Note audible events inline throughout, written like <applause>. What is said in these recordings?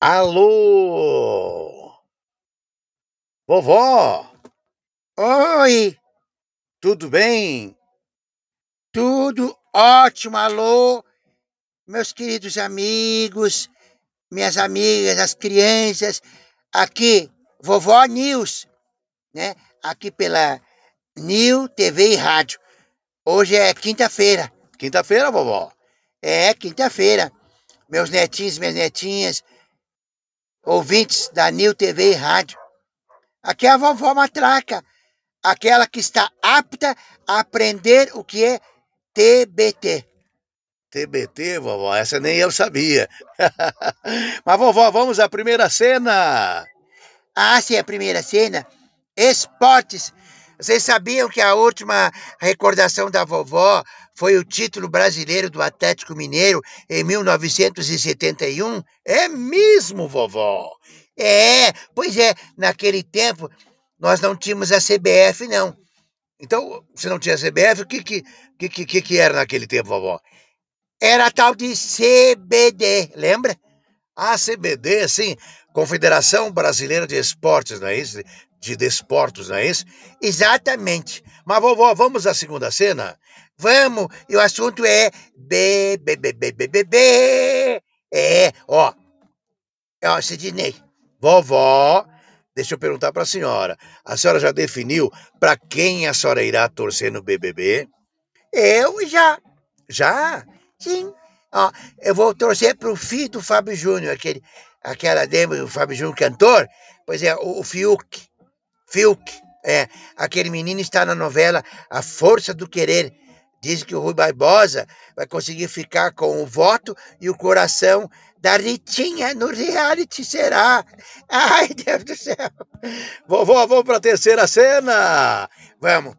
Alô? Vovó, Oi, tudo bem? tudo ótimo, alô, meus queridos amigos, minhas amigas, as crianças, aqui, vovó News, né? Aqui pela New TV e Rádio. Hoje é quinta-feira, Quinta-feira, vovó. é quinta-feira. Meus netinhos, minhas netinhas, ouvintes da New TV e Rádio. Aqui é a vovó Matraca, aquela que está apta a aprender o que é TBT. TBT, vovó, essa nem eu sabia. <laughs> Mas, vovó, vamos à primeira cena. Ah, sim, a primeira cena. Esportes. Vocês sabiam que a última recordação da vovó foi o título brasileiro do Atlético Mineiro em 1971? É mesmo, vovó. É, pois é, naquele tempo nós não tínhamos a CBF, não. Então, se não tinha CBF, o que que, que, que, que era naquele tempo, vovó? Era a tal de CBD, lembra? A CBD, sim, Confederação Brasileira de Esportes, não é isso? De desportos, não é isso? Exatamente. Mas, vovó, vamos à segunda cena? Vamos, e o assunto é B, B, B, B, B, B, B. É, ó. Ó, Sidney. Vovó, deixa eu perguntar para a senhora. A senhora já definiu para quem a senhora irá torcer no BBB? Eu já, Já? sim. Ó, eu vou torcer pro filho do Fábio Júnior, aquele, aquela lembra do Fábio Júnior cantor? Pois é, o, o Fiuk. Fiuk, é. Aquele menino está na novela A Força do Querer. Diz que o Rui Barbosa vai conseguir ficar com o voto e o coração da Ritinha no reality, será? Ai, Deus do céu. Vovó, vamos para a terceira cena. Vamos.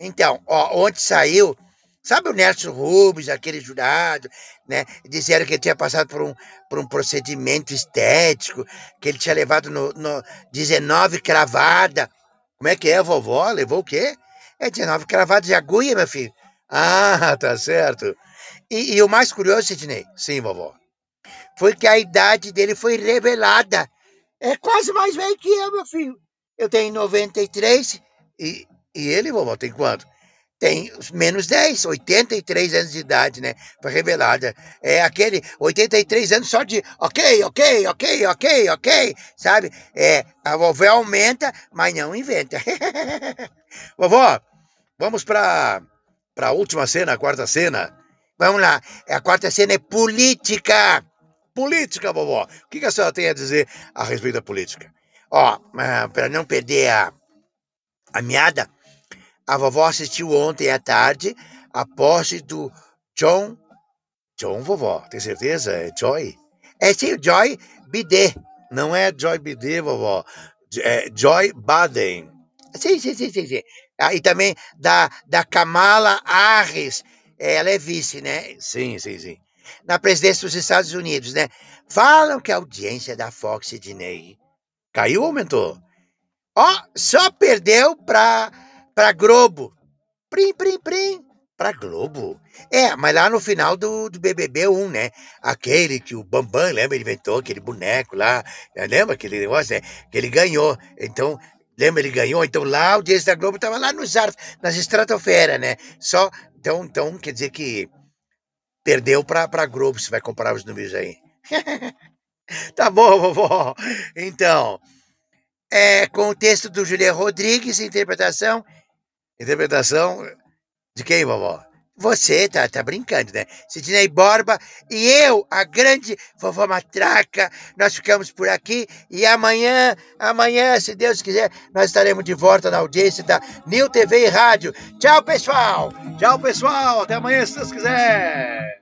Então, ó, ontem saiu, sabe o Nelson Rubens, aquele jurado, né? Disseram que ele tinha passado por um, por um procedimento estético, que ele tinha levado no, no 19 cravada. Como é que é, vovó? Levou o quê? É 19 cravadas de agulha, meu filho. Ah, <laughs> tá certo. E, e o mais curioso, Sidney, Sim, vovó. foi que a idade dele foi revelada. É quase mais velho que eu, meu filho. Eu tenho 93, E, e ele, vovó, tem quanto? Tem menos 10, 83 anos de idade, né? Foi revelada. É aquele 83 anos só de ok, ok, ok, ok, ok, sabe? É, a vovó aumenta, mas não inventa. <laughs> Vovó, vamos para a última cena, a quarta cena. Vamos lá, a quarta cena é política. Política, vovó. O que, que a senhora tem a dizer a respeito da política? Ó, para não perder a, a meada, a vovó assistiu ontem à tarde a posse do John. John, vovó, tem certeza? É Joy? É sim, Joy Bidet. Não é Joy Bidet, vovó. É Joy Baden. Sim, sim, sim, sim, sim. Ah, e também da, da Kamala Harris. Ela é vice, né? Sim, sim, sim. Na presidência dos Estados Unidos, né? Falam que a audiência da Fox Sidney, Caiu ou aumentou? ó, só perdeu pra, pra Globo. Prim, prim, prim. Pra Globo. É, mas lá no final do, do BBB 1, né? Aquele que o Bambam, lembra? Ele inventou aquele boneco lá. né? Lembra aquele negócio, né? Que ele ganhou. Então, lembra? Ele ganhou. Então, lá a audiência da Globo estava lá nos ar, nas estratosfera, né? Só. Então, então, quer dizer que perdeu pra, pra Globo, se vai comparar os números aí. <laughs> tá bom, vovó. Então, É, com o texto do Julian Rodrigues, interpretação. Interpretação de quem, vovó? Você tá, tá brincando, né? Sidney Borba e eu, a grande vovó Matraca, nós ficamos por aqui e amanhã, amanhã, se Deus quiser, nós estaremos de volta na audiência da New TV e Rádio. Tchau, pessoal! Tchau, pessoal. Até amanhã, se Deus quiser.